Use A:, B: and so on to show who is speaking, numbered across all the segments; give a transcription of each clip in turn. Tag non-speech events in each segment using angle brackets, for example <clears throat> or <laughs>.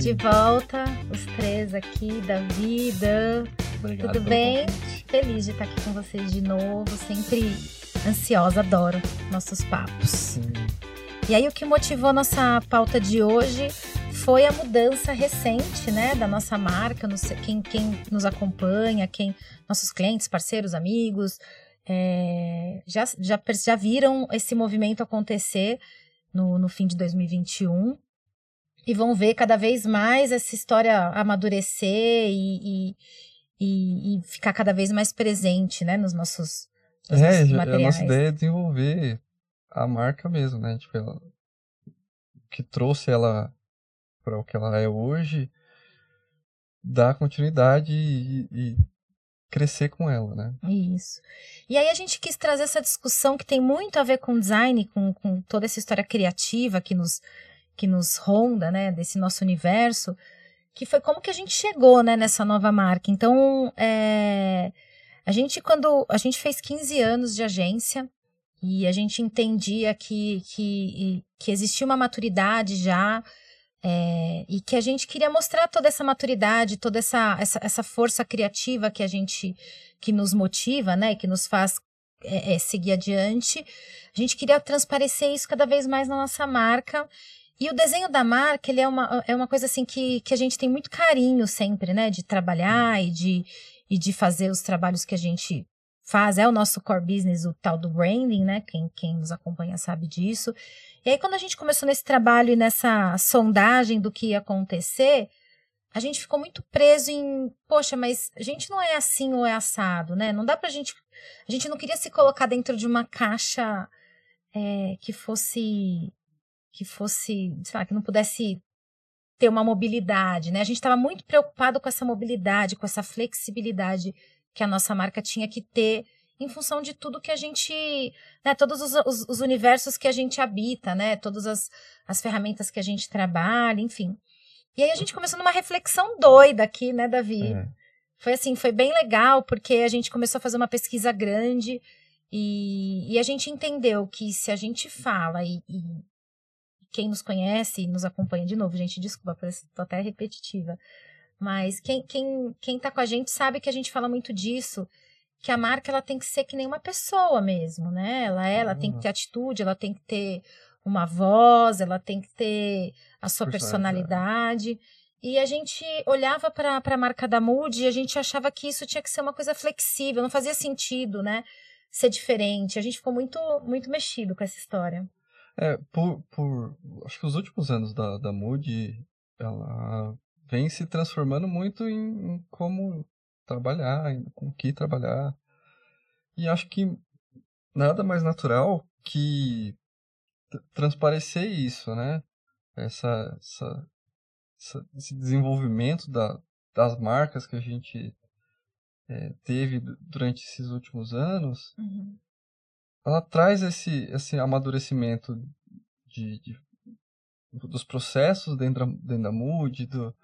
A: De volta, os três aqui, Dan.
B: Obrigado
A: Tudo bem?
B: convite.
A: Feliz de estar aqui com vocês de novo. Sempre ansiosa, adoro nossos papos.
B: Sim.
A: E aí, o que motivou nossa pauta de hoje foi a mudança recente, né, da nossa marca. Quem, quem nos acompanha, quem nossos clientes, parceiros, amigos, é, já, já, já viram esse movimento acontecer no, no fim de 2021 e vão ver cada vez mais essa história amadurecer e, e, e- e ficar cada vez mais presente, né, nos nossos, nos
B: É,
A: nossos
B: já- a
A: materiais.
B: nossa ideia é desenvolver a marca mesmo, né? Tipo, ela, que trouxe ela para o que ela é hoje, dar continuidade e, e crescer com ela, né?
A: Isso. E aí a gente quis trazer essa discussão que tem muito a ver com design, com, com toda essa história criativa que nos, que nos ronda, né, desse nosso universo, que foi como que a gente chegou, né, nessa nova marca. Então, é, a gente quando a gente fez 15 anos de agência e a gente entendia que, que, que existia uma maturidade já é, e que a gente queria mostrar toda essa maturidade, toda essa, essa, essa força criativa que a gente que nos motiva, né, que nos faz é, é, seguir adiante. A gente queria transparecer isso cada vez mais na nossa marca. E o desenho da marca, ele é uma, é uma coisa assim que, que a gente tem muito carinho sempre, né, de trabalhar e de, e de fazer os trabalhos que a gente faz. É o nosso core business, o tal do branding, né, quem, quem nos acompanha sabe disso. E aí, quando a gente começou nesse trabalho e nessa sondagem do que ia acontecer, a gente ficou muito preso em, poxa, mas a gente não é assim ou é assado, né? Não dá pra gente. A gente não queria se colocar dentro de uma caixa é, que fosse. Que fosse. sei lá, que não pudesse ter uma mobilidade, né? A gente estava muito preocupado com essa mobilidade, com essa flexibilidade que a nossa marca tinha que ter em função de tudo que a gente, né, todos os, os, os universos que a gente habita, né, todas as, as ferramentas que a gente trabalha, enfim. E aí a gente começou numa reflexão doida aqui, né, Davi?
B: É.
A: Foi assim, foi bem legal, porque a gente começou a fazer uma pesquisa grande e, e a gente entendeu que se a gente fala e, e quem nos conhece e nos acompanha de novo, gente, desculpa, parece tô até repetitiva, mas quem, quem, quem tá com a gente sabe que a gente fala muito disso, que a marca ela tem que ser que nem uma pessoa mesmo, né? Ela, ela tem que ter atitude, ela tem que ter uma voz, ela tem que ter a sua
B: Personalidade.
A: personalidade. E a gente olhava para a marca da Mood e a gente achava que isso tinha que ser uma coisa flexível, não fazia sentido, né? Ser diferente. A gente ficou muito, muito mexido com essa história.
B: É, por, por acho que os últimos anos da, da Mood, ela vem se transformando muito em, em como trabalhar, em com o que trabalhar. E acho que nada mais natural que transparecer isso, né? Essa, essa, essa- esse desenvolvimento da, das marcas que a gente eh, teve du- durante esses últimos anos ela traz esse, esse amadurecimento de, de- dos processos dentro da, dentro da Mood, do,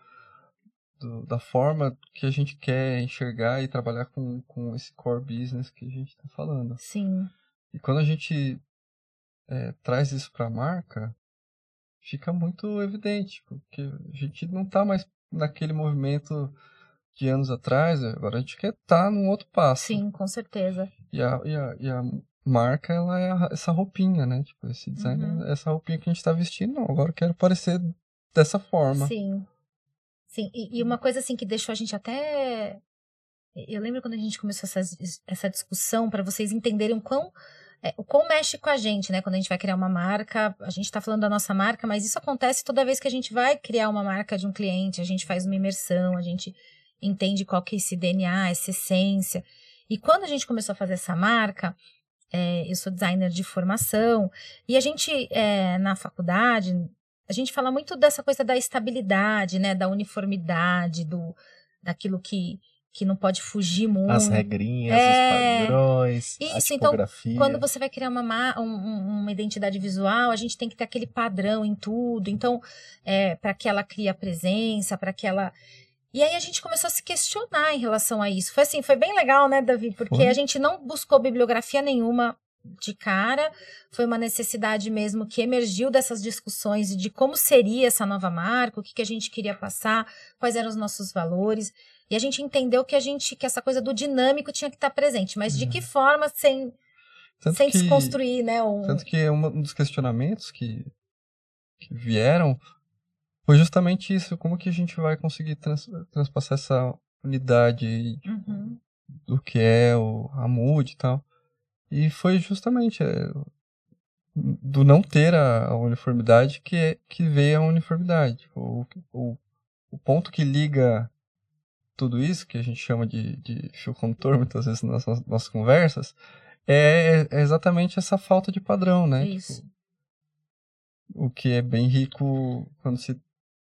B: do- da forma que a gente quer enxergar e trabalhar com, com esse core business que a gente está falando.
A: Sim,
B: E quando a gente eh, traz isso para a marca, fica muito evidente, porque a gente não está mais naquele movimento de anos atrás, agora a gente quer estar num outro passo.
A: sim, com certeza.
B: E a, e a, e a marca, ela é a- essa roupinha, né? Tipo, esse design,
A: Uhum.
B: é essa roupinha que a gente tá vestindo. Não, agora eu quero parecer dessa forma.
A: Sim. Sim, e, e uma coisa assim que deixou a gente até. Eu lembro quando a gente começou essa, essa discussão, para vocês entenderem o quão, é, o quão mexe com a gente, né? Quando a gente vai criar uma marca, a gente tá falando da nossa marca, mas isso acontece toda vez que a gente vai criar uma marca de um cliente, a gente faz uma imersão, a gente entende qual que é esse DNA, essa essência. E quando a gente começou a fazer essa marca, é, eu sou designer de formação, e a gente, é, na faculdade, a gente fala muito dessa coisa da estabilidade, né? Da uniformidade, do, daquilo que, que não pode fugir muito.
C: As regrinhas,
A: É.
C: os padrões, a
A: Isso, então,
C: tipografia.
A: Quando você vai criar uma, ma- um- um- uma identidade visual, a gente tem que ter aquele padrão em tudo. Então, é, para que ela crie a presença, para que ela. E aí a gente começou a se questionar em relação a isso. Foi assim, foi bem legal, né, Davi? Porque
B: Foi.
A: a gente não buscou bibliografia nenhuma de cara, foi uma necessidade mesmo que emergiu dessas discussões de como seria essa nova marca, o que, que a gente queria passar, quais eram os nossos valores. E a gente entendeu que a gente que essa coisa do dinâmico tinha que estar presente, mas de que uhum. forma sem tanto sem que, desconstruir, né? Um...
B: Tanto que um dos questionamentos que, que vieram foi justamente isso, como que a gente vai conseguir trans, transpassar essa unidade uhum. do que é o, a mood e tal. E foi justamente é, do não ter a, a, uniformidade que, que veio a uniformidade. O, o, o ponto que liga tudo isso, que a gente chama de, de fio condutor muitas vezes nas nossas, nossas conversas, é, é, exatamente essa falta de padrão, né?
A: Isso. Tipo,
B: o que é bem rico quando se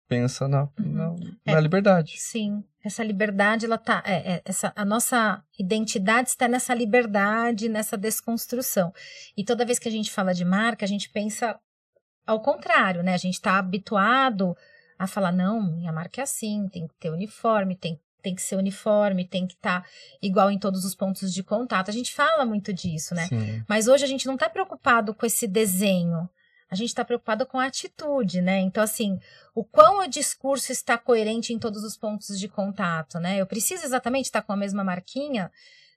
B: pensa na, uhum. na, é, na, liberdade.
A: Sim, essa liberdade, ela tá, é, é, essa, a nossa identidade está nessa liberdade, nessa desconstrução. E toda vez que a gente fala de marca, a gente pensa ao contrário, né? A gente está habituado a falar, não, minha marca é assim, tem que ter uniforme, tem, tem que ser uniforme, tem que estar tá igual em todos os pontos de contato. A gente fala muito disso, né? Sim. Mas hoje a gente não está preocupado com esse desenho a gente está preocupado com a atitude, né? Então, assim, o quão o discurso está coerente em todos os pontos de contato, né? Eu preciso exatamente estar com a mesma marquinha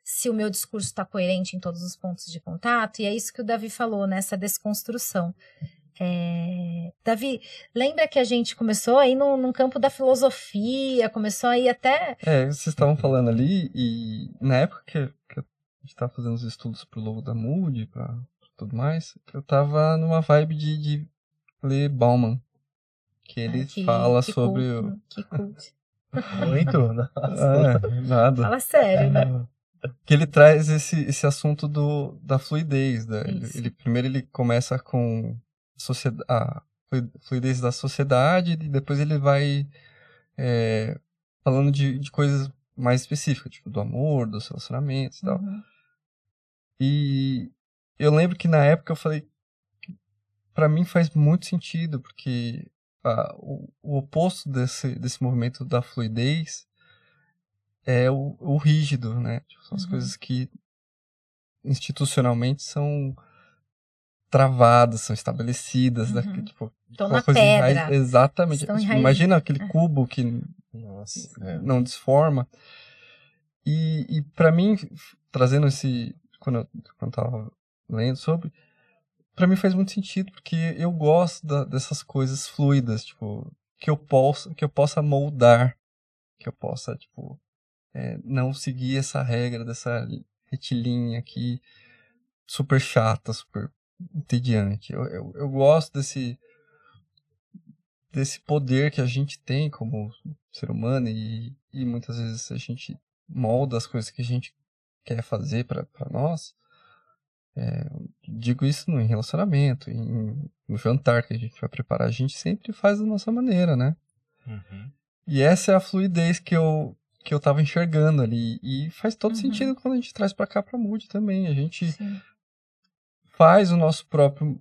A: se o meu discurso está coerente em todos os pontos de contato, e é isso que o Davi falou nessa desconstrução. É... Davi, lembra que a gente começou aí no, no campo da filosofia, começou aí até.
B: É, vocês estavam falando ali, e na época que, que a gente estava fazendo os estudos pro logo da Moody, para tudo mais, eu tava numa vibe de, de ler Bauman. Que ele que, fala que sobre
A: cult, o. Que cult. <laughs>
C: Muito? <laughs>
B: Nossa. É, <laughs> nada.
A: Fala sério, né?
B: Que ele traz esse, esse assunto do, da fluidez. Né? Ele, ele, primeiro ele começa com a fluidez da sociedade e depois ele vai é, falando de, de coisas mais específicas, tipo do amor, dos relacionamentos e tal. Uhum. E eu lembro que na época eu falei para mim faz muito sentido porque ah, o, o, oposto desse, desse movimento da fluidez é o, o rígido, né? Tipo, são as uhum. coisas que institucionalmente são travadas, são estabelecidas, né? uhum. né? tipo,
A: Estão na pedra.
B: Enraiz... Exatamente. Tipo, imagina aquele é. cubo que Nossa, é. não desforma. E, e para mim, trazendo esse. Quando eu, quando eu tava lendo sobre, para mim faz muito sentido, porque eu gosto da, dessas coisas fluidas, tipo, que eu possa, que eu possa moldar, que eu possa, tipo, é, não seguir essa regra dessa retilínea aqui super chata, super entediante. Eu, eu, eu gosto desse desse poder que a gente tem como ser humano e, e muitas vezes a gente molda as coisas que a gente quer fazer para nós é, digo isso no relacionamento, em, no jantar que a gente vai preparar, a gente sempre faz da nossa maneira, né? Uhum. E essa é a fluidez que eu que eu tava enxergando ali e faz todo uhum. sentido quando a gente traz para cá para Mood também. A gente Sim. faz o nosso próprio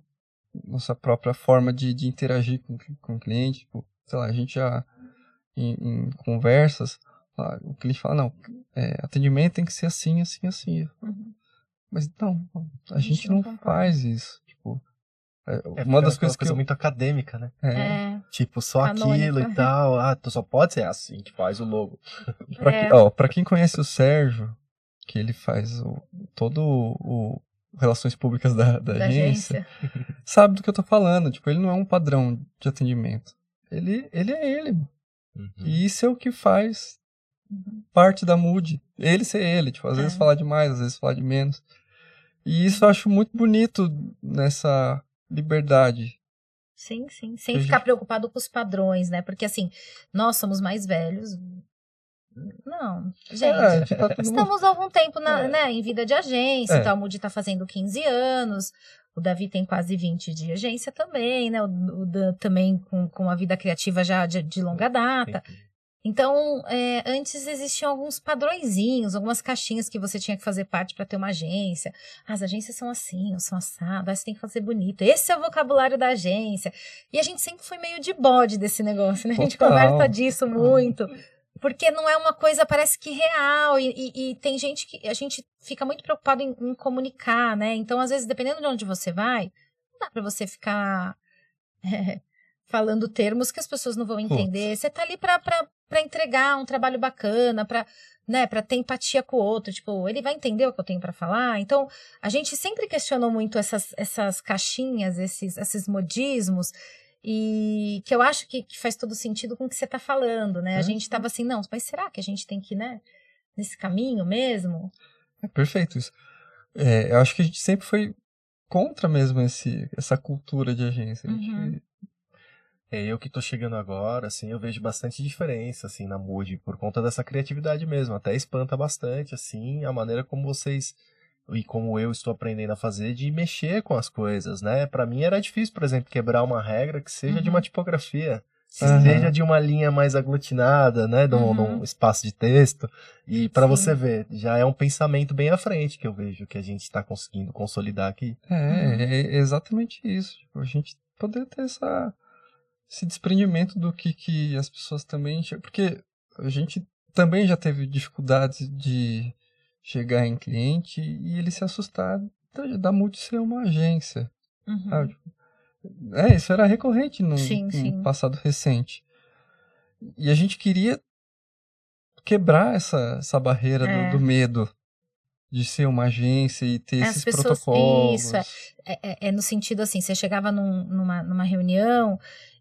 B: nossa própria forma de, de interagir com, com o cliente, tipo, sei lá, a gente já em, em conversas, o cliente fala, não, é, atendimento tem que ser assim, assim, assim. Uhum. Mas não, a, a gente, gente, não, faz isso. Tipo,
C: é, é uma das coisas que coisa eu... muito acadêmica, né?
A: É. é.
C: Tipo, só aquilo e tal. Ah, tu só pode ser assim que faz o logo. <laughs>
B: pra, é. que, ó, pra quem conhece o Sérgio, que ele faz o, todo o, relações públicas da, da, da agência, agência, sabe do que eu tô falando. Tipo, ele não é um padrão de atendimento. Ele, ele é ele. Uhum. E isso é o que faz parte da mood. Ele ser ele. Tipo, às é. vezes falar demais, às vezes falar de menos. E isso eu acho muito bonito nessa liberdade.
A: Sim, sim. Sem ficar gente... preocupado com os padrões, né? Porque assim, nós somos mais velhos. Não, gente, é, tá estamos há algum tempo na, é. né, em vida de agência, é. então a Moody tá fazendo 15 anos, o Davi tem quase 20 de agência também, né? O, o Dan também com, com a vida criativa já de, de longa data. Entendi. Então, é, antes existiam alguns padrõezinhos, algumas caixinhas que você tinha que fazer parte para ter uma agência. As agências são assim, são assadas, você tem que fazer bonito. Esse é o vocabulário da agência. E a gente sempre foi meio de bode desse negócio, né? A gente conversa disso muito. porque não é uma coisa, parece que real, e, e, e tem gente que a gente fica muito preocupado em, em, comunicar, né? Então, às vezes, dependendo de onde você vai, não dá para você ficar <laughs> é, falando termos que as pessoas não vão entender. Putz. Você tá ali para entregar um trabalho bacana, para né, para ter empatia com o outro, tipo, ele vai entender o que eu tenho para falar. Então, a gente sempre questionou muito essas, essas caixinhas, esses, esses modismos, e que eu acho que, que faz todo sentido com o que você está falando, né? A gente estava assim, não, mas será que a gente tem que, né, nesse caminho mesmo?
B: É perfeito isso. É, eu acho que a gente sempre foi contra mesmo esse, essa cultura de agência. A gente uhum.
C: É, eu que tô chegando agora, assim, eu vejo bastante diferença, assim, na Mood, por conta dessa criatividade mesmo. Até espanta bastante, assim, a maneira como vocês e como eu estou aprendendo a fazer de mexer com as coisas, né? Para mim era difícil, por exemplo, quebrar uma regra que seja uhum. de uma uhum. tipografia, uhum. seja de uma linha mais aglutinada, né, de um, uhum. um espaço de texto. E para você ver, já é um pensamento bem à frente que eu vejo que a gente está conseguindo consolidar aqui.
B: É, uhum. é exatamente isso. A gente poder ter essa esse desprendimento do que, que as pessoas também. Porque a gente também já teve dificuldades de chegar em cliente e ele se assustar da Multi ser uma agência. Uhum. É, isso era recorrente no, sim, no sim. passado recente. E a gente queria quebrar essa, essa barreira é. do, do, medo de ser uma agência e ter é, esses pessoas, protocolos.
A: Isso, é, é, é, no sentido assim, você chegava num, numa, numa reunião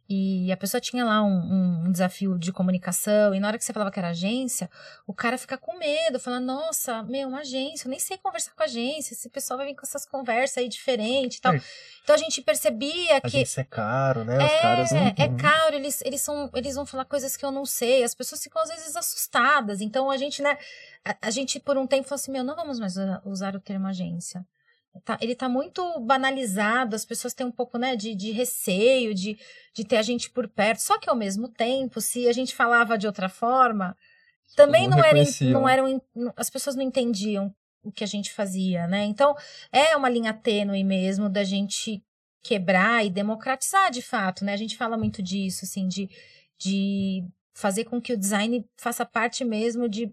A: e a pessoa tinha lá um, um, desafio de comunicação, e na hora que você falava que era agência, o cara fica com medo, falando, nossa, meu, uma agência, eu nem sei conversar com a agência, esse pessoal vai vir com essas conversas aí diferentes e tal. É. Então a gente percebia que.
C: Agência é caro, né? Os é, caras não...
A: é caro, eles, eles, são, eles vão falar coisas que eu não sei, as pessoas ficam às vezes assustadas. Então a gente, né, a, a gente por um tempo falou assim, meu, não vamos mais usar o termo agência. Tá, ele está muito banalizado, as pessoas têm um pouco né, de, de receio de, de ter a gente por perto. Só que ao mesmo tempo, se a gente falava de outra forma, também não, não era, não eram. As pessoas não entendiam o que a gente fazia, né? Então, é uma linha tênue mesmo da gente quebrar e democratizar de fato, né? A gente fala muito disso, assim, de, de fazer com que o design faça parte mesmo de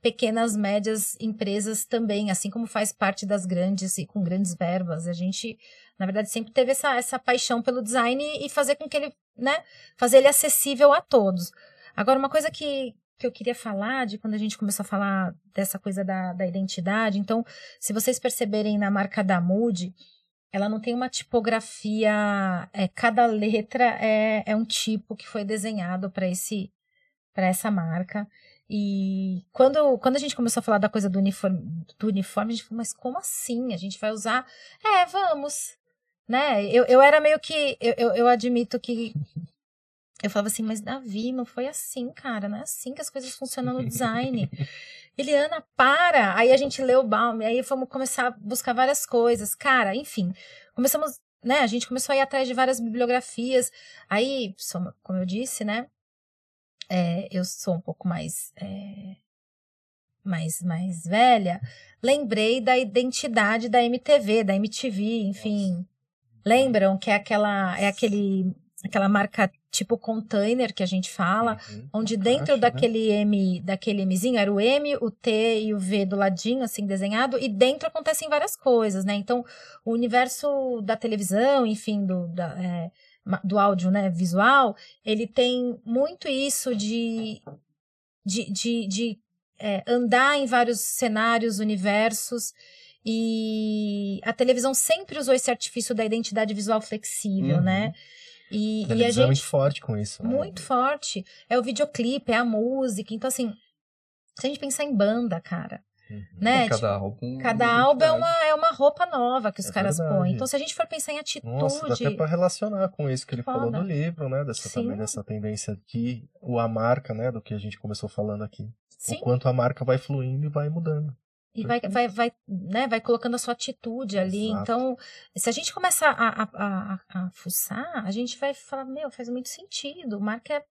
A: pequenas, médias empresas também, assim como faz parte das grandes e com grandes verbas. A gente, na verdade, sempre teve essa, essa paixão pelo design e fazer com que ele, né, fazer ele acessível a todos. Agora, uma coisa que, que eu queria falar de quando a gente começou a falar dessa coisa da, da identidade, então, se vocês perceberem na marca da Mood, ela não tem uma tipografia, é, cada letra é, é um tipo que foi desenhado para esse para essa marca. E quando, quando a gente começou a falar da coisa do uniforme, do uniforme, a gente falou, mas como assim? A gente vai usar? É, vamos. Né? Eu, eu era meio que. Eu, eu, eu admito que. Eu falava assim, mas Davi, não foi assim, cara. Não é assim que as coisas funcionam no design. <laughs> Eliana, para! Aí a gente leu o Baum, aí fomos começar a buscar várias coisas. Cara, enfim, começamos, né? A gente começou a ir atrás de várias bibliografias. Aí, como eu disse, né? É, eu sou um pouco mais, é, mais, mais velha, lembrei da identidade da MTV, da MTV, enfim. Nossa. Lembram que é aquela, é aquele, aquela marca tipo container que a gente fala, uhum. onde dentro Acho, daquele né? M, daquele Mzinho era o M, o T e o V do ladinho, assim, desenhado, e dentro acontecem várias coisas, né? Então, o universo da televisão, enfim, do, da, é, do áudio né, visual, ele tem muito isso de, de, de, de é, andar em vários cenários, universos. E a televisão sempre usou esse artifício da identidade visual flexível, uhum. né?
C: E, a e a gente, é muito forte com isso.
A: Né? Muito forte. É o videoclipe, é a música. Então, assim, se a gente pensar em banda, cara. Né?
B: Cada tipo, álbum.
A: Cada álbum é uma, é uma roupa nova que os é caras verdade. põem. Então, se a gente for pensar em atitude.
C: Nossa, dá até pra relacionar com isso que ele Foda. falou do livro, né? Dessa, também dessa tendência que o a marca, né? Do que a gente começou falando aqui. Sim. O quanto a marca vai fluindo e vai mudando.
A: E vai, vai, vai, né, vai colocando a sua atitude ali. Exato. Então, se a gente começar a, a, a, a fuçar, a gente vai falar, meu, faz muito sentido. Marca é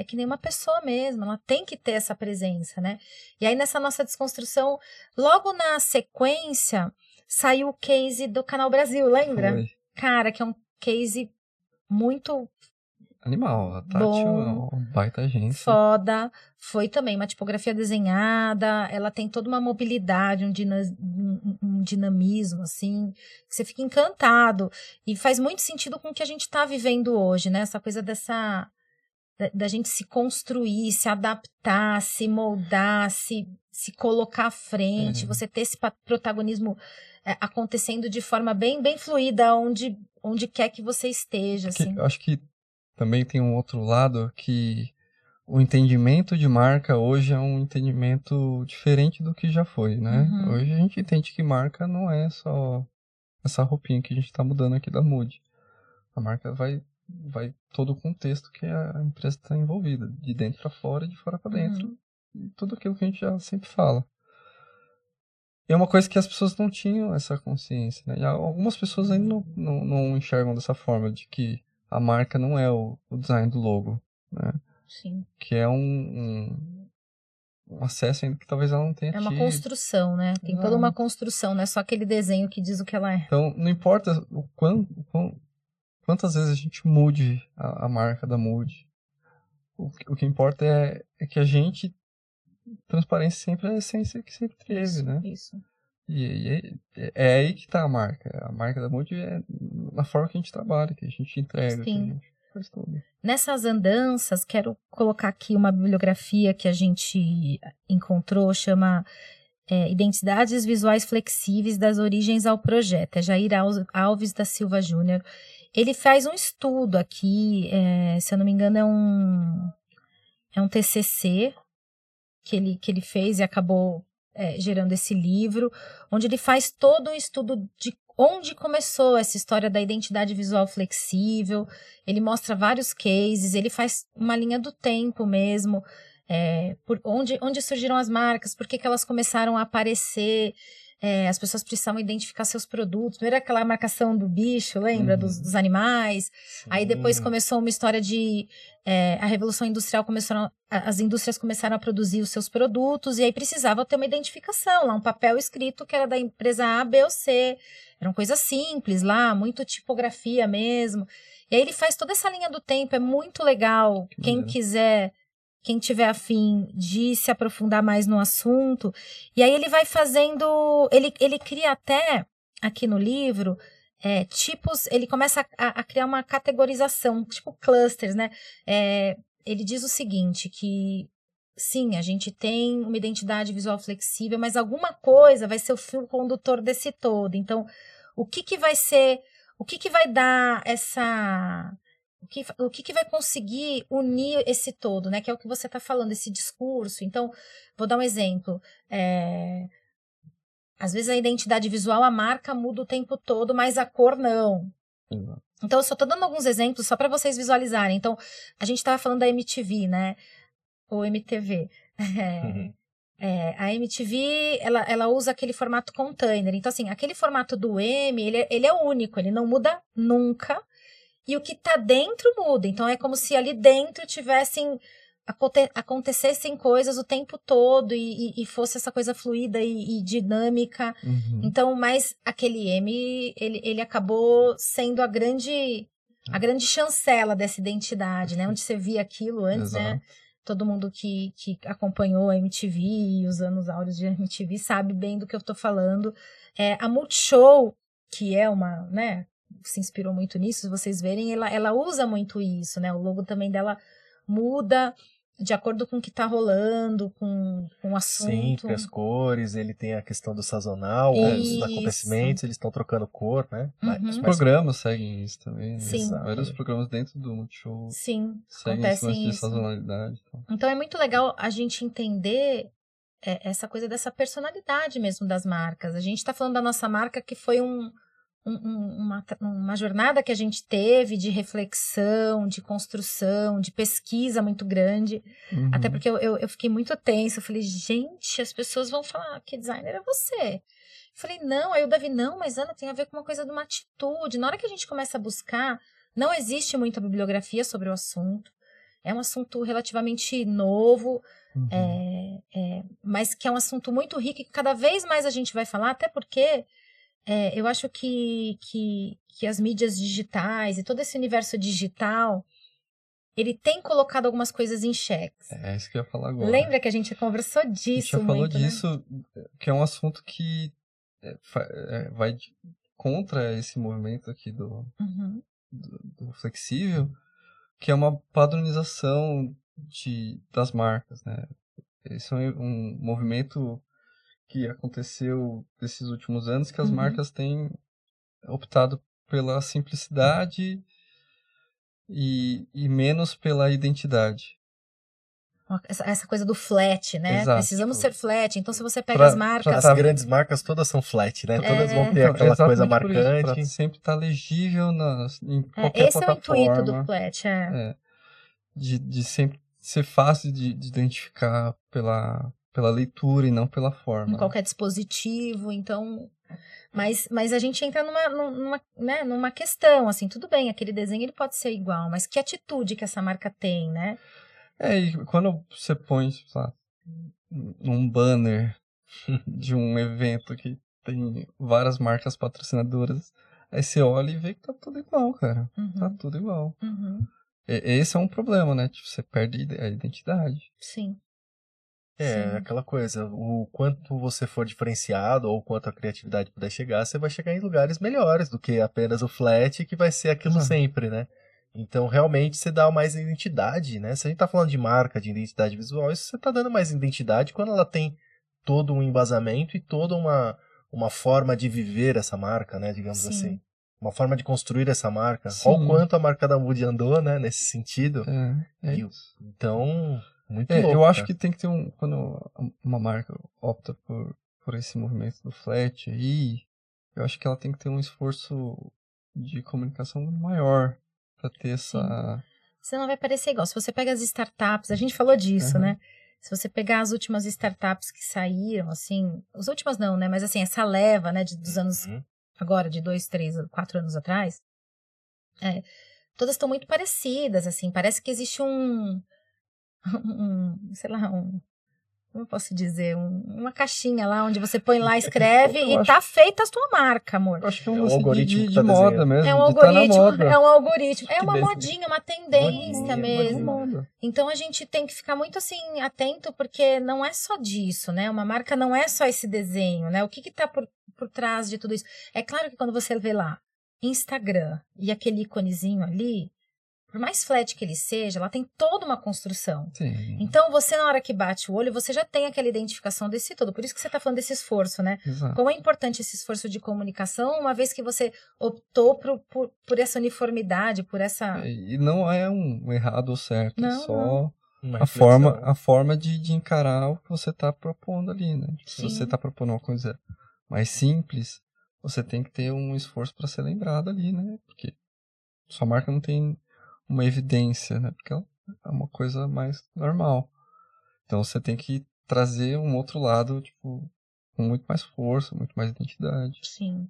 A: é que nem uma pessoa mesmo, ela tem que ter essa presença, né? E aí nessa nossa desconstrução, logo na sequência, saiu o case do Canal Brasil, lembra? Foi. Cara, que é um case muito
B: Animal, a Tati
A: Bom,
B: é uma baita agência.
A: foda. Foi também uma tipografia desenhada. Ela tem toda uma mobilidade, um, dina- um- um dinamismo, assim. que Você fica encantado. E faz muito sentido com o que a gente está vivendo hoje, né? Essa coisa dessa. Da, da gente se construir, se adaptar, se moldar, se, se colocar à frente,
B: É.
A: você ter esse protagonismo é, acontecendo de forma bem, bem fluida, onde, onde quer que você esteja.
B: Que
A: Assim.
B: eu acho que também tem um outro lado que o entendimento de marca hoje é um entendimento diferente do que já foi, né?
A: Uhum.
B: Hoje a gente entende que marca não é só essa roupinha que a gente está mudando aqui da Mood. A marca vai vai todo o contexto que a empresa está envolvida, de dentro para fora e de fora para dentro, e tudo aquilo que a gente já sempre fala. E é uma coisa que as pessoas não tinham essa consciência, né? E algumas pessoas ainda não, não, não enxergam dessa forma, de que a marca não é o, o design do logo, né?
A: Sim.
B: Que é um, um, um acesso ainda que talvez ela não tenha
A: É uma
B: tido.
A: construção, né? Tem toda uma construção, não é só aquele desenho que diz o que ela é.
B: Então, não importa o quão, o quão- quantas vezes a gente mude a, a marca da Mood, o, que- o que importa é, é que a gente, transparência sempre é a essência que sempre teve,
A: Isso,
B: né?
A: Isso.
B: E, e é, é aí que tá a marca. A marca da Mood é na forma que a gente trabalha, que a gente entrega, que a
A: Sim.
B: gente faz tudo.
A: Nessas andanças, quero colocar aqui uma bibliografia que a gente encontrou, chama é, Identidades Visuais Flexíveis das Origens ao Projeto. É Jair Al- Alves da Silva Júnior. Ele faz um estudo aqui, é, se eu não me engano, é um, é um TCC que ele, que ele fez e acabou é, gerando esse livro, onde ele faz todo um estudo de onde começou essa história da identidade visual flexível, ele mostra vários cases, ele faz uma linha do tempo mesmo, é, por onde, onde surgiram as marcas, por que, que elas começaram a aparecer, é, as pessoas precisavam identificar seus produtos. Primeiro aquela marcação do bicho, lembra?
B: Uhum.
A: Dos, dos animais. Aí depois
C: Sim.
A: começou uma história de. é, a Revolução Industrial começaram. a- As indústrias começaram a produzir os seus produtos e aí precisava ter uma identificação lá, um papel escrito que era da empresa A, B ou C. Eram coisas simples lá, muito tipografia mesmo. E aí ele faz toda essa linha do tempo, é muito legal.
B: Que
A: Quem quiser, quem tiver afim de se aprofundar mais no assunto. E aí ele vai fazendo. Ele, ele cria até, aqui no livro, é, tipos. Ele começa a, a criar uma categorização, tipo clusters, né? É, ele diz o seguinte: que sim, a gente tem uma identidade visual flexível, mas alguma coisa vai ser o fio condutor desse todo. Então, o que, que vai ser. O que, que vai dar essa. O que, o que, que vai conseguir unir esse todo, né? Que é o que você está falando, esse discurso. Então, vou dar um exemplo. É, Às vezes a identidade visual, a marca muda o tempo todo, mas a cor não.
B: Exato.
A: Então, eu só tô dando alguns exemplos só para vocês visualizarem. Então, a gente estava falando da MTV, né? Ou MTV. É,
C: Uhum. <laughs>
A: é, a MTV, ela, ela usa aquele formato container. Então, assim, aquele formato do M, ele, é- ele é único, ele não muda nunca. E o que tá dentro muda. Então, é como se ali dentro tivessem... aconte- acontecessem coisas o tempo todo e, e- e fosse essa coisa fluida e, e dinâmica.
B: Uhum.
A: Então, mas aquele M, ele, ele acabou sendo a grande a grande chancela dessa identidade, né? Onde você via aquilo antes, né?
B: Exato.
A: Todo mundo que, que acompanhou a MTV e os anos áureos de MTV sabe bem do que eu tô falando. É, a Multishow, que é uma, né? Se inspirou muito nisso, se vocês verem, ela, ela usa muito isso, né? O logo também dela muda de acordo com o que tá rolando, com, com o assunto.
C: Sempre as cores, ele tem a questão do sazonal, né,
A: Isso.
C: acontecimentos, eles estão trocando cor, né?
A: Uhum.
B: Os
C: mas-
B: programas seguem isso também. né?
A: Sim.
B: Vários programas dentro do Multishow
A: Sim,
B: seguem esse lance
A: acontecem
B: de
A: isso.
B: sazonalidade. Então.
A: Então é muito legal a gente entender é, essa coisa dessa personalidade mesmo das marcas. A gente está falando da nossa marca que foi um- uma, uma jornada que a gente teve de reflexão, de construção, de pesquisa muito grande.
B: Uhum.
A: Até porque eu, eu, eu fiquei muito tensa. Eu falei, gente, as pessoas vão falar que designer é você. Eu falei, não. Aí o Davi, não, mas Ana, tem a ver com uma coisa de uma atitude. Na hora que a gente começa a buscar, não existe muita bibliografia sobre o assunto. É um assunto relativamente novo,
B: Uhum.
A: é, é, mas que é um assunto muito rico e que cada vez mais a gente vai falar, até porque é, eu acho que, que, que as mídias digitais e todo esse universo digital ele tem colocado algumas coisas em xeque.
B: É isso que eu ia falar agora.
A: Lembra que a gente conversou
B: A gente
A: disso
B: já falou
A: muito, né?
B: disso, que é um assunto que é, é, vai contra esse movimento aqui do,
A: Uhum.
B: do, do flexível, que é uma padronização de, das marcas, né? Esse é um movimento que aconteceu nesses últimos anos, que as
A: Uhum.
B: marcas têm optado pela simplicidade e, e menos pela identidade.
A: Essa, essa coisa do flat, né?
B: Exato.
A: Precisamos ser flat. Então, se você pega
B: Pra-
A: as
B: pra
A: marcas.
C: As
B: Tá.
C: grandes marcas todas são flat, né? Todas vão ter
A: É.
C: aquela coisa
B: exatamente isso, pra
C: marcante.
B: sempre estar legível nas, em
A: É,
B: qualquer
A: esse é o
B: plataforma.
A: intuito do flat. É.
B: É, de, de sempre ser fácil de, de identificar pela, pela leitura e não pela forma.
A: em qualquer dispositivo, então. Mas, mas a gente entra numa, numa, né, numa questão, assim, tudo bem, aquele desenho ele pode ser igual, mas que atitude que essa marca tem, né?
B: É, e quando você põe, sei lá, um banner <laughs> de um evento que tem várias marcas patrocinadoras, aí você olha e vê que tá tudo igual, cara. Tá
A: Uhum,
B: tudo igual.
A: uhum,
B: E- esse é um problema, né? Tipo, você perde a identidade.
A: sim.
C: É,
A: Sim.
C: aquela coisa, o quanto você for diferenciado ou quanto a criatividade puder chegar, você vai chegar em lugares melhores do que apenas o flat, que vai ser aquilo
B: Exato.
C: sempre, né? Então, realmente, você dá mais identidade, né? Se a gente tá falando de marca, de identidade visual, isso você tá dando mais identidade quando ela tem todo um embasamento e toda uma, uma forma de viver essa marca, né? Digamos
A: Sim.
C: assim. Uma forma de construir essa marca. Olha
B: Sim.
C: o quanto a marca da Moody andou, né? Nesse sentido.
B: É, é
C: E. Então, muito
B: É,
C: louco.
B: eu acho
C: cara.
B: que tem que ter um. Quando uma marca opta por, por esse movimento do flat aí, eu acho que ela tem que ter um esforço de comunicação maior pra ter essa.
A: Senão vai parecer igual. Se você pega as startups, a gente falou disso,
B: Uhum.
A: né? Se você pegar as últimas startups que saíram, assim, as últimas não, né? Mas assim, essa leva, né, de, dos anos
C: Uhum.
A: agora, de dois, três, quatro anos atrás, é, todas estão muito parecidas, assim, parece que existe um, <laughs> um sei lá, um, como eu posso dizer, um- uma caixinha lá onde você põe lá, escreve <laughs>
B: Eu
A: e
B: acho-
A: tá feita a tua marca, amor.
B: Eu acho que é
C: É
B: um
C: o
B: lance de,
C: algoritmo
B: de,
C: que
B: de
C: tá
B: moda mesmo.
A: É um
B: de tá
A: algoritmo,
B: moda.
A: é um algoritmo, é uma
C: desenho.
A: modinha, uma tendência
C: Modinha,
A: mesmo.
B: moda.
A: Então a gente tem que ficar muito assim atento porque não é só disso, né? Uma marca não é só esse desenho, né? O que que tá por, por trás de tudo isso? É claro que quando você vê lá Instagram e aquele íconezinho ali, por mais flat que ele seja, ela tem toda uma construção.
B: Sim.
A: Então você na hora que bate o olho, você já tem aquela identificação desse todo. Por isso que você tá falando desse esforço, né?
B: Exato.
A: Como é importante esse esforço de comunicação, uma vez que você optou por, por, por essa uniformidade, por essa.
B: E não é um errado ou certo, é
A: Não,
B: só
A: não.
C: Uma
B: a forma, a forma de, de encarar o que você está propondo ali, né? Se
A: Sim.
B: você está propondo uma coisa mais simples, você tem que ter um esforço para ser lembrado ali, né? Porque sua marca não tem uma evidência, né? Porque ela é uma coisa mais normal. Então você tem que trazer um outro lado, tipo, com muito mais força, muito mais identidade.
A: Sim.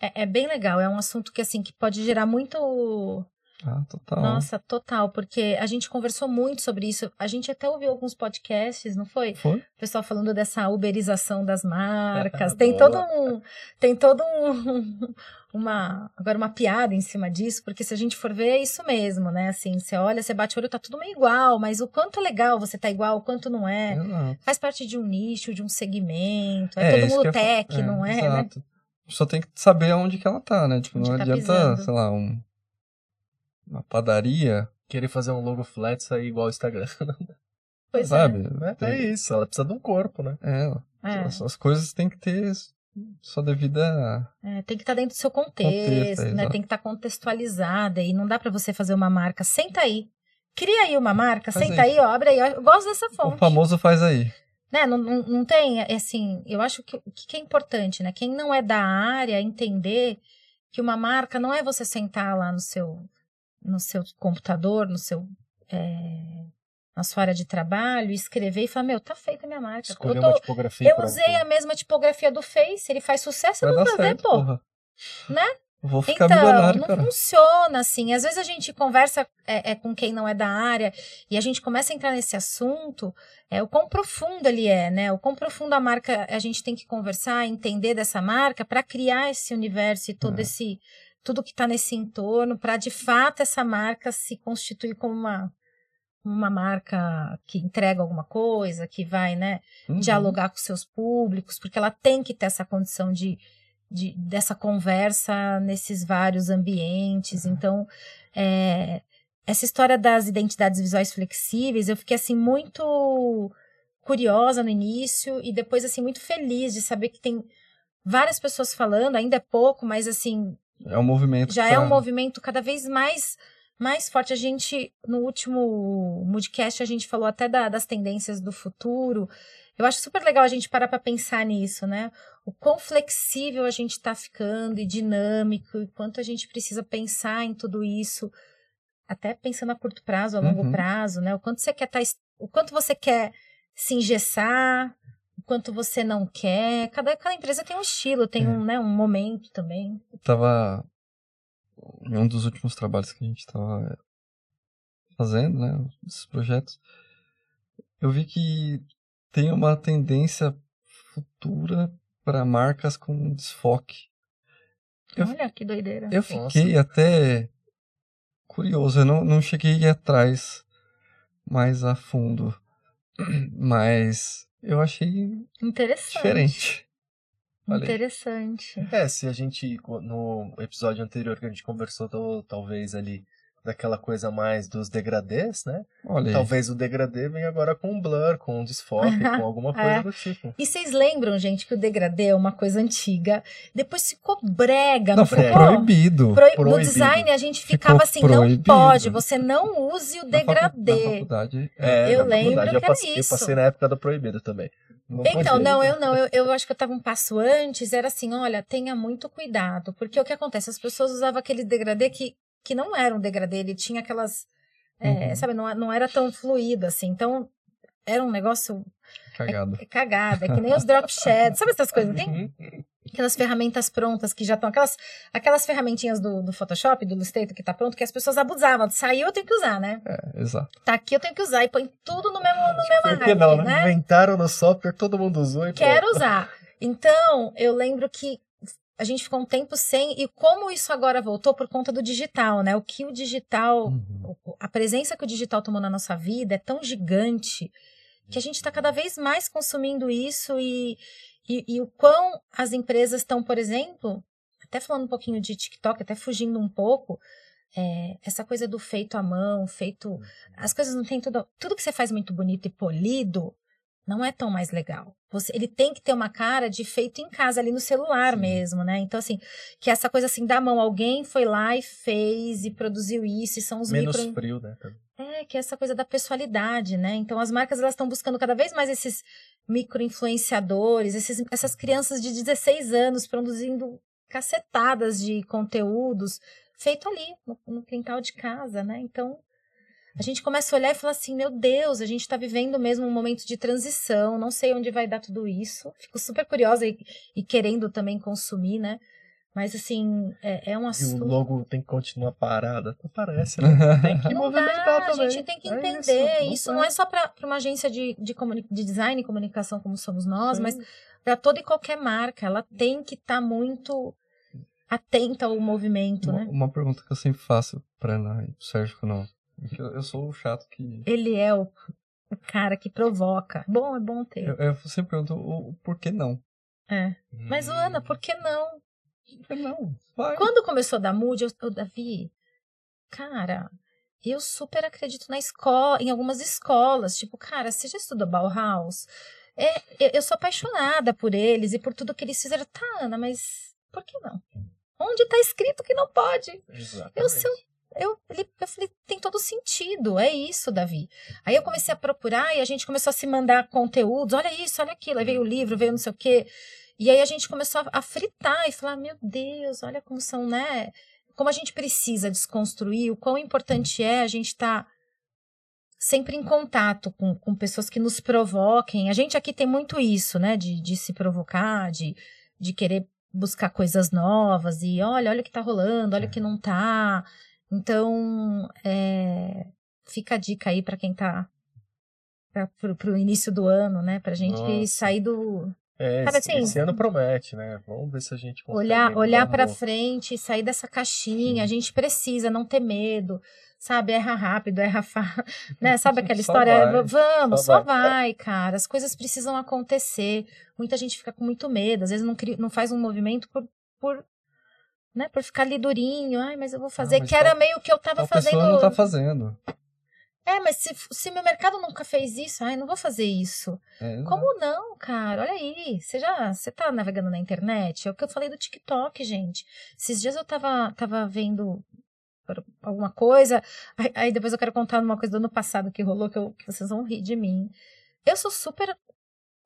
A: É, é bem legal, é um assunto que assim que pode gerar muito.
B: Ah, total.
A: Nossa, total, porque a gente conversou muito sobre isso. A gente até ouviu alguns podcasts, não foi?
B: Foi?
A: O pessoal falando dessa uberização das <laughs> marcas.
C: Boa.
A: tem todo um. Tem todo um. Uma. Agora, uma piada em cima disso, porque se a gente for ver, é isso mesmo, né? Assim, você olha, você bate o olho, tá tudo meio igual, mas o quanto é legal você tá igual, o quanto não é.
B: Exato.
A: Faz parte de um nicho, de um segmento. É,
B: É,
A: todo mundo tech, não é? né?
B: Exato. Só tem que saber aonde que ela tá, né? Tipo,
A: Onde
B: não
A: tá
B: adianta,
A: pisando.
B: sei lá, um, uma padaria,
C: Querer fazer um logo flat sair igual ao Instagram.
A: Pois é. <laughs>
B: sabe?
C: É,
B: Tem-
C: é isso, ela precisa de um corpo, né?
B: É,
A: É.
B: as, as coisas têm que ter sua devida.
A: É, tem que estar dentro do seu contexto,
B: Contexto,
A: né?
B: exato.
A: Tem que estar contextualizada e não dá pra você fazer uma marca. Senta aí. Cria aí uma marca,
B: Faz
A: senta
B: aí.
A: aí, ó, abre aí. Eu gosto dessa fonte.
B: O famoso faz aí.
A: Né? Não, não, não tem, é assim, eu acho que o que é importante, né? Quem não é da área entender que uma marca não é você sentar lá no seu, no seu computador, no seu, é, na sua área de trabalho, escrever e falar, meu, tá feita a minha marca.
C: Escolher
A: eu tô-
C: uma tipografia.
A: eu usei a mesma tipografia do Face, ele faz sucesso, eu
B: Vai
A: vou fazer, pô.
B: porra.
A: Né?
B: Vou ficar
A: Então,
B: milionário,
A: não
B: cara.
A: funciona assim. Às vezes a gente conversa é, é, com quem não é da área e a gente começa a entrar nesse assunto, é o quão profundo ele é, né? O quão profundo a marca a gente tem que conversar, entender dessa marca para criar esse universo e todo
B: É.
A: esse tudo que está nesse entorno, para de fato essa marca se constituir como uma uma marca que entrega alguma coisa, que vai, né,
B: Uhum.
A: dialogar com seus públicos, porque ela tem que ter essa condição de, de dessa conversa nesses vários ambientes. Então, é, essa história das identidades visuais flexíveis, eu fiquei assim muito curiosa no início e depois assim muito feliz de saber que tem várias pessoas falando, ainda é pouco, mas assim,
B: É um movimento.
A: já é um
B: tá-
A: movimento cada vez mais mais forte. A gente, no último Moodcast, a gente falou até da- das tendências do futuro. Eu acho super legal a gente parar para pensar nisso, né? O quão flexível a gente está ficando e dinâmico, e quanto a gente precisa pensar em tudo isso, até pensando a curto prazo, a longo
B: Uhum.
A: prazo, né? O quanto você quer tá, es- o quanto você quer se engessar, o quanto você não quer. Cada, cada empresa tem um estilo, tem
B: É.
A: um, né, um momento também.
B: tava um dos últimos trabalhos que a gente tava fazendo, né, esses projetos, eu vi que tem uma tendência futura para marcas com desfoque. Eu-
A: Olha que doideira.
B: Eu fiquei até curioso, eu não, não cheguei atrás mais a fundo, <clears throat> mas eu achei
A: Interessante.
B: diferente. Aí.
A: Interessante.
C: É, se a gente, no episódio anterior que a gente conversou, tal- talvez ali, daquela coisa mais dos degradês, né?
B: Olha aí.
C: Talvez o degradê venha agora com um blur, com um desfoque, com <laughs> alguma coisa
A: É.
C: do tipo.
A: E vocês lembram, gente, que o degradê é uma coisa antiga. Depois ficou brega,
B: Não,
A: não,
B: foi
A: ficou?
B: proibido.
A: Pro- No
C: Proibido.
A: design a gente
B: Ficou
A: ficava assim, não
B: proibido.
A: pode, você não use o
B: Na facu- Na
A: degradê.
B: faculdade,
C: É,
A: Eu
C: na
A: lembro
C: faculdade
A: que
C: eu
A: era
C: passei, eu
A: isso.
C: passei na época do proibido também. Não
A: Então,
C: podia.
A: não, eu não, eu, eu acho que eu tava um passo antes, era assim, olha, tenha muito cuidado, porque o que acontece, as pessoas usavam aquele degradê que, que não era um degradê, ele tinha aquelas, é,
B: Uhum.
A: sabe, não, não era tão fluido assim, então era um negócio
B: cagado.
A: é cagada, é que nem os drop shadows, sabe essas coisas, tem. <laughs> aquelas ferramentas prontas que já estão, aquelas, aquelas ferramentinhas do, do Photoshop, do Illustrator que tá pronto, que as pessoas abusavam, saiu eu tenho que usar, né,
B: É, exato.
A: tá aqui eu tenho que usar, e põe tudo no mesmo, no mesmo
C: Por que não, né?
A: né?
C: Inventaram no software, todo mundo usou e
A: quero
C: pronto.
A: usar. Então, eu lembro que a gente ficou um tempo sem, e como isso agora voltou por conta do digital, né? O que o digital,
B: Uhum.
A: a presença que o digital tomou na nossa vida é tão gigante que a gente está cada vez mais consumindo isso e, e, e o quão as empresas estão, por exemplo, até falando um pouquinho de TikTok, até fugindo um pouco, é, essa coisa do feito à mão, feito. As coisas não tem tudo. Tudo que você faz muito bonito e polido não é tão mais legal. Você, ele tem que ter uma cara de feito em casa, ali no celular
B: Sim.
A: mesmo, né? Então, assim, que essa coisa assim da mão, alguém foi lá e fez e produziu isso, e são os
C: Menos
A: micro.
C: frio, né?
A: É, que é essa coisa da pessoalidade, né? Então as marcas elas estão buscando cada vez mais esses micro-influenciadores, esses, essas crianças de 16 anos produzindo cacetadas de conteúdos feito ali, no, no quintal de casa, né? Então a gente começa a olhar e falar assim, meu Deus, a gente está vivendo mesmo um momento de transição, não sei onde vai dar tudo isso. Fico super curiosa e, e querendo também consumir, né? Mas assim, é, é um
C: E o
A: assunto.
C: logo tem que continuar parado. Até parece, né? <laughs> Tem que
A: Não
C: movimentar
A: dá,
C: também.
A: a gente tem que
C: É
A: entender. isso não
C: dá.
A: é só para uma agência de, de, de design e comunicação como somos nós,
C: Sim.
A: mas para toda e qualquer marca. Ela tem que estar muito atenta ao movimento,
B: Uma,
A: né?
B: uma pergunta que eu sempre faço pra Ana e pro Sérgio não. Eu, eu sou o chato que.
A: Ele é o, o cara que provoca. Bom, é bom ter.
B: Eu, eu sempre pergunto o, o por que não.
A: É. Mas,
C: Hum.
A: Ana, por que não?
B: Não? Vai.
A: Quando começou a dar mood, eu, eu, Davi, cara, eu super acredito na escola, em algumas escolas. Tipo, cara, você já estudou Bauhaus? É, eu, eu sou apaixonada por eles e por tudo que eles fizeram. Tá, Ana, mas por que não? Onde tá escrito que não pode?
C: Exatamente.
A: Eu, eu, ele, eu falei, tem todo sentido, é isso, Davi. Aí eu comecei a procurar e a gente começou a se mandar conteúdos, olha isso, olha aquilo. Aí veio o livro, veio não sei o quê. E aí a gente começou a, a fritar e falar, meu Deus, olha como são, né? Como a gente precisa desconstruir, o quão importante é a gente estar sempre em contato com, com pessoas que nos provoquem. A gente aqui tem muito isso, né? De, de se provocar, de, de querer buscar coisas novas e olha, olha o que tá rolando, olha o que não tá. Então, é, fica a dica aí para quem tá pra, pro, pro início do ano, né? Pra gente
C: Nossa.
A: sair do,
C: É,
A: Sabe
C: esse,
A: assim?
C: esse ano promete, né? Vamos ver se a gente consegue.
A: olhar olhar para frente, sair dessa caixinha. A
B: Sim.
A: gente precisa não ter medo, sabe? Erra rápido, erra fa... <laughs> né? Sabe aquela história?
B: vai,
A: Vamos,
C: só
A: só vai, cara. As coisas precisam acontecer. Muita gente fica com muito medo, às vezes não, cria, não faz um movimento por, por, né? por ficar ali durinho. Ai, mas eu vou fazer.
B: mas
A: que era
B: tal-
A: meio que eu tava
B: Tal
A: fazendo.
B: pessoa não tá fazendo.
A: É, mas se, se meu mercado nunca fez isso, ai, não vou fazer isso.
B: É,
A: Como não, cara? Olha aí. Você já você tá navegando na internet? É o que eu falei do TikTok, gente. Esses dias eu tava, tava vendo alguma coisa. Aí, aí depois eu quero contar uma coisa do ano passado que rolou, que, eu- que vocês vão rir de mim. Eu sou super.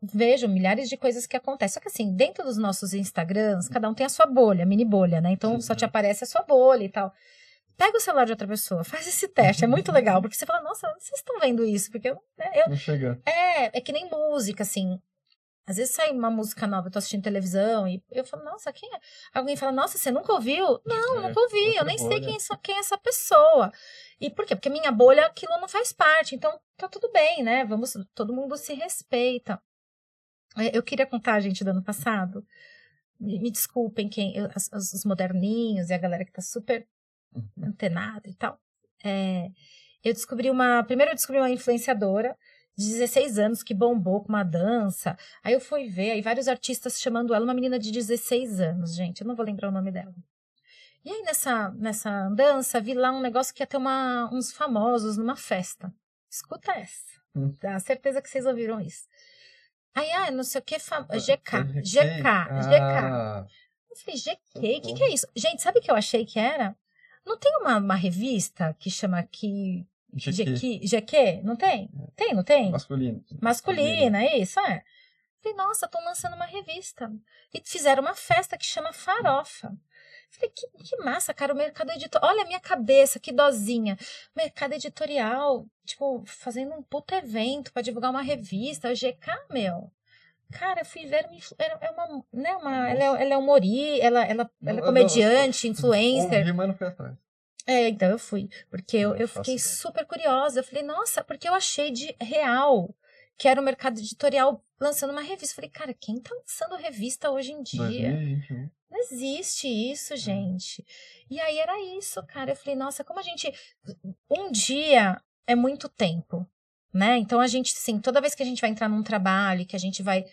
A: Vejo milhares de coisas que acontecem. Só que assim, dentro dos nossos Instagrams, cada um tem a sua bolha, mini bolha, né? Então só te aparece a sua bolha e tal. Pega o celular de outra pessoa, faz esse teste, é muito legal, porque você fala, nossa, vocês estão vendo isso? Porque eu, né, eu,
B: Não chega.
A: é, é que nem música, assim. Às vezes sai uma música nova, eu tô assistindo televisão e eu falo, nossa, quem é? Alguém fala, nossa, você nunca ouviu? Não,
C: É,
A: nunca ouvi, eu nem sei
C: bolha.
A: quem, é- quem é essa pessoa. E por quê? Porque minha bolha, aquilo não faz parte, então tá tudo bem, né? Vamos, todo mundo se respeita. É, Eu queria contar, gente, do ano passado. Me, me desculpem quem, eu- as- os moderninhos e a galera que tá super antenada e tal. É, eu descobri uma. Primeiro eu descobri uma influenciadora de 16 anos que bombou com uma dança. Aí eu fui ver, aí vários artistas chamando ela, uma menina de 16 anos, gente. Eu não vou lembrar o nome dela. E aí nessa, nessa dança, vi lá um negócio que ia ter uma, uns famosos numa festa. Escuta essa.
B: Hum.
A: Dá certeza que vocês ouviram isso. Aí, ah, não sei o que, fam...
B: Ah,
A: GK,
B: GK.
A: GK, GK.
B: Ah,
A: Eu falei, GK, o que, que é isso? Gente, sabe o que eu achei que era? Não tem uma, uma revista que chama aqui
B: GQ.
A: GQ? Não tem? Tem, não tem?
B: Masculino.
A: Masculina, é isso? É. Falei, nossa, estão lançando uma revista. E fizeram uma festa que chama Farofa. Falei, que, que massa, cara, o mercado editorial. Olha a minha cabeça, que dozinha. Mercado editorial, tipo, fazendo um puto evento para divulgar uma revista, GK, meu. Cara, eu fui ver, é é uma, né, uma, ela, é, ela é humorista, ela, ela, ela é comediante, influencer.
B: Ouvi, mas não fui atrás.
A: É, então eu fui. Porque eu, eu fiquei super curiosa. Eu falei, nossa, porque eu achei de real que era o mercado editorial lançando uma revista. Eu falei, cara, quem tá lançando revista hoje em dia?
B: 2021.
A: Não existe isso, gente. E aí era isso, cara. Eu falei, nossa, como a gente. Um dia é muito tempo, né? Então a gente, sim, toda vez que a gente vai entrar num trabalho, que a gente vai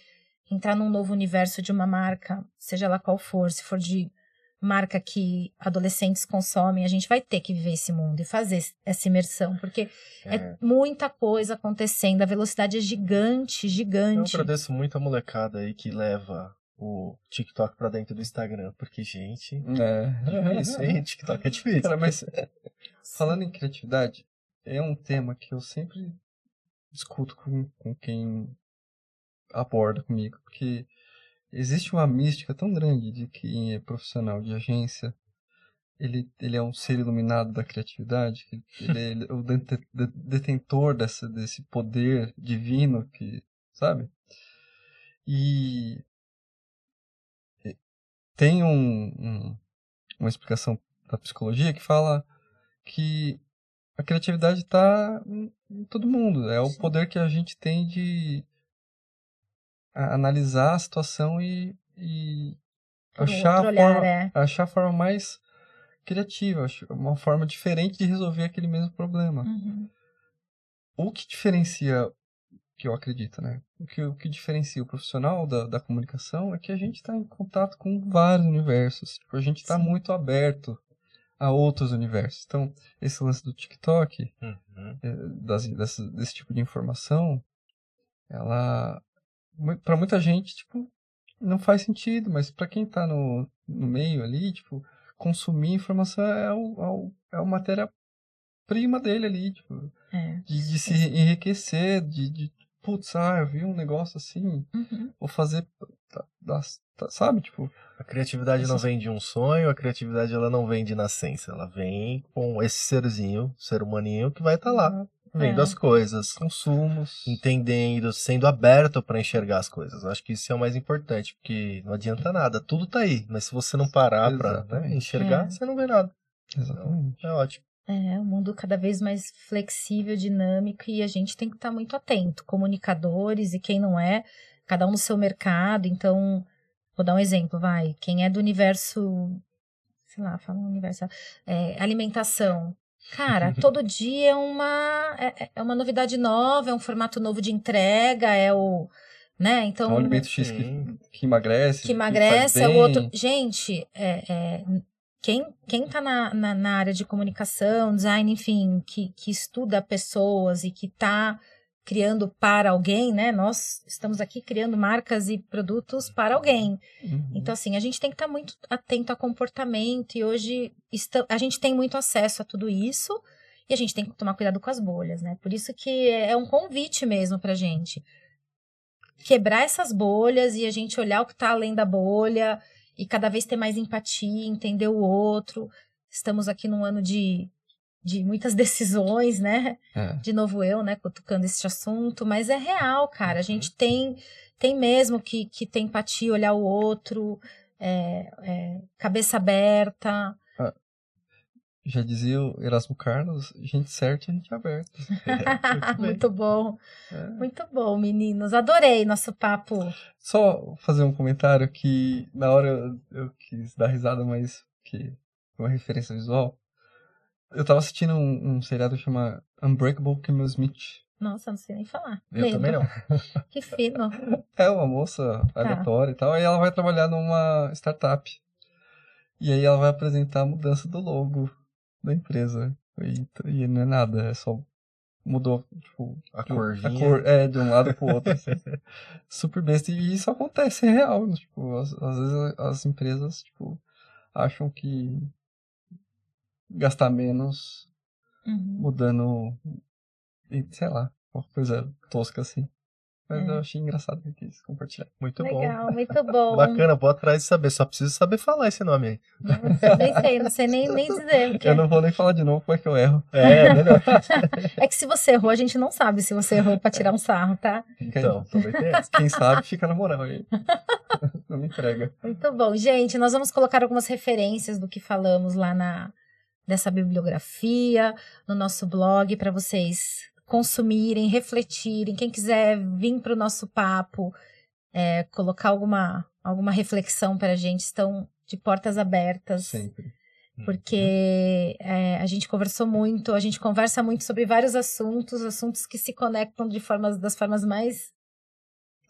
A: entrar num novo universo de uma marca, seja lá qual for, se for de marca que adolescentes consomem, a gente vai ter que viver esse mundo e fazer essa imersão, porque é,
C: É.
A: muita coisa acontecendo, a velocidade é gigante,
C: Eu
A: gigante.
C: agradeço muito a molecada aí que leva o TikTok pra dentro do Instagram, porque, gente,
B: É.
C: difícil, hein? TikTok é difícil.
B: Cara, mas <laughs> falando em criatividade, é um tema que eu sempre discuto com, com quem aborda comigo, porque existe uma mística tão grande de quem é profissional de agência, ele, ele é um ser iluminado da criatividade, que ele, é o dete- de- detentor dessa, desse poder divino que, sabe? E e tem um, um- uma explicação da psicologia que fala que a criatividade está em, em todo mundo. É o
A: Sim.
B: poder que a gente tem de a- analisar a situação e, e achar,
A: outro
B: a
A: olhar,
B: forma,
A: é.
B: achar a forma mais criativa, uma forma diferente de resolver aquele mesmo problema.
A: Uhum.
B: O que diferencia, que eu acredito, né? O que, o que diferencia o profissional da, da comunicação é que a gente está em contato com vários universos. Tipo, a gente está muito aberto a outros universos. Então, esse lance do TikTok,
C: Uhum.
B: eh, das, dessa- desse tipo de informação, ela, para muita gente, tipo, não faz sentido, mas para quem tá no, no meio ali, tipo, consumir informação é o, é é a matéria-prima dele ali, tipo,
A: É.
B: de, de se enriquecer, de, de, putz, ah, eu vi um negócio assim,
A: Uhum.
B: vou fazer, tá- tá- tá- sabe, tipo,
C: criatividade não
B: Essas-
C: vem de um sonho, a criatividade ela não vem de nascença, ela vem com esse serzinho, ser humaninho que vai estar lá, vendo
A: É.
C: as coisas,
B: consumos,
C: entendendo, sendo aberto para enxergar as coisas. Eu acho que isso é o mais importante, porque não adianta nada, tudo tá aí, mas se você não parar para
B: Exatamente.
C: enxergar,
A: É.
C: você não vê nada.
B: exatamente.
C: É ótimo.
A: É, o mundo cada vez mais flexível, dinâmico, e a gente tem que estar muito atento. Comunicadores e quem não é, cada um no seu mercado. Então, vou dar um exemplo, vai. Quem é do universo, sei lá, fala um universo, é, alimentação. Cara, <laughs> todo dia é uma, é, é uma novidade nova, é um formato novo de entrega, é o. Né? Então,
B: É um alimento X que, que emagrece.
A: que emagrece, é
B: faz
A: o outro. Gente, é, é, quem, quem tá na, na, na área de comunicação, design, enfim, que, que estuda pessoas e que tá criando para alguém, né? Nós estamos aqui criando marcas e produtos para alguém.
B: Uhum.
A: Então, assim, a gente tem que estar muito atento a comportamento e hoje a gente tem muito acesso a tudo isso e a gente tem que tomar cuidado com as bolhas, né? Por isso que é um convite mesmo pra gente. Quebrar essas bolhas e a gente olhar o que está além da bolha e cada vez ter mais empatia, entender o outro. Estamos aqui num ano de, de muitas decisões, né?
B: É.
A: de novo eu, né, cutucando esse assunto, mas é real, cara. A gente tem, tem mesmo que, que ter empatia, olhar o outro, é, é, cabeça aberta.
B: Já dizia o Erasmo Carlos, gente certa e gente aberta. <laughs>
C: bem.
A: Muito bom,
B: É.
A: muito bom, meninos. Adorei nosso papo.
B: Só fazer um comentário que na hora eu, eu quis dar risada, mas que é uma referência visual. Eu tava assistindo um, um seriado que chama Unbreakable Kimmy Smith.
A: Nossa, não sei nem falar.
C: Eu
A: Lembro.
C: também não. <laughs>
A: Que fino.
B: É uma moça aleatória e tal, e ela vai trabalhar numa startup. E aí ela vai apresentar a mudança do logo da empresa. E, e não é nada, é só mudou tipo,
C: A
B: de-
C: corvinha.
B: A cor, é, de um lado pro outro. assim. <laughs> Super besta. E isso acontece, é real. Tipo, às, às vezes as empresas, tipo, acham que gastar menos
A: Uhum.
B: mudando, e, sei lá, uma coisa tosca assim. Mas
A: É.
B: eu achei engraçado que eu quis compartilhar.
C: Muito
A: Legal, muito bom. <laughs>
C: bom. Bacana, vou atrás de saber. Só preciso saber falar esse nome aí.
A: Nossa, nem sei, não sei nem, nem dizer. o que
B: Eu
A: é.
B: não vou nem falar de novo como é que eu erro. <laughs>
C: É, melhor.
A: É que se você errou, a gente não sabe se você errou pra tirar um sarro, tá?
C: Então, também tem essa.
B: Quem sabe fica na moral aí. <laughs> Não me entrega.
A: Muito bom. Gente, nós vamos colocar algumas referências do que falamos lá na dessa bibliografia, no nosso blog, para vocês consumirem, refletirem. Quem quiser vir para o nosso papo, é, colocar alguma, alguma reflexão para a gente, estão de portas abertas.
B: Sempre.
A: Porque é, a gente conversou muito, a gente conversa muito sobre vários assuntos, assuntos que se conectam de formas, das formas mais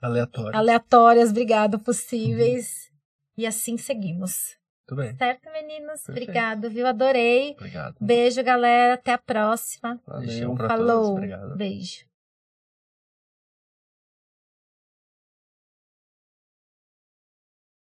C: Aleatório.
A: aleatórias, obrigado, possíveis. E assim seguimos.
C: Muito bem.
A: Certo, meninos?
B: Perfeito.
A: Obrigado, viu? Adorei.
C: Obrigado.
A: Beijo, galera. Até a próxima.
B: Valeu.
C: Beijão pra
A: Falou.
C: todos. Obrigado.
A: Beijo.